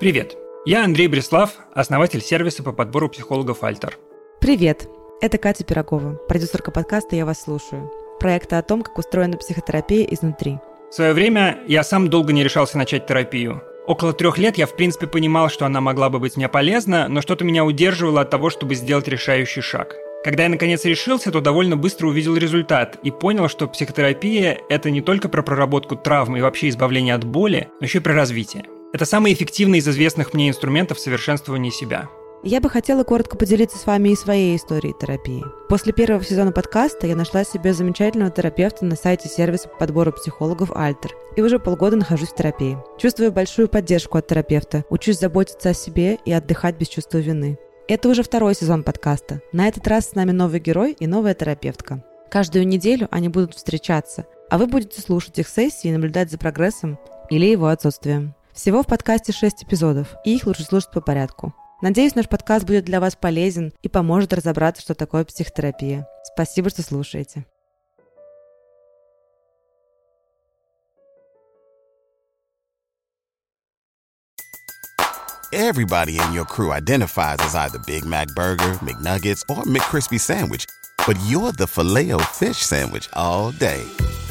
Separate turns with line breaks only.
Привет! Я Андрей Бреслав, основатель сервиса по подбору психологов «Альтер».
Привет! Это Катя Пирогова, продюсерка подкаста «Я вас слушаю», проекта о том, как устроена психотерапия изнутри.
В свое время я сам долго не решался начать терапию. Около трех лет я в принципе понимал, что она могла бы быть мне полезна, но что-то меня удерживало от того, чтобы сделать решающий шаг. Когда я наконец решился, то довольно быстро увидел результат и понял, что психотерапия – это не только про проработку травм и вообще избавление от боли, но еще и про развитие. Это самый эффективный из известных мне инструментов совершенствования себя.
Я бы хотела коротко поделиться с вами и своей историей терапии. После первого сезона подкаста я нашла себе замечательного терапевта на сайте сервиса по подбору психологов Альтер и уже полгода нахожусь в терапии. Чувствую большую поддержку от терапевта, учусь заботиться о себе и отдыхать без чувства вины. Это уже второй сезон подкаста. На этот раз с нами новый герой и новая терапевтка. Каждую неделю они будут встречаться, а вы будете слушать их сессии и наблюдать за прогрессом или его отсутствием. Всего в подкасте 6 эпизодов, и их лучше слушать по порядку. Надеюсь, наш подкаст будет для вас полезен и поможет разобраться, что такое психотерапия. Спасибо, что слушаете.
Everybody in your crew identifies as either Big Mac Burger, McNuggets, or McCrispy Sandwich. But you're the filet fish Sandwich all day.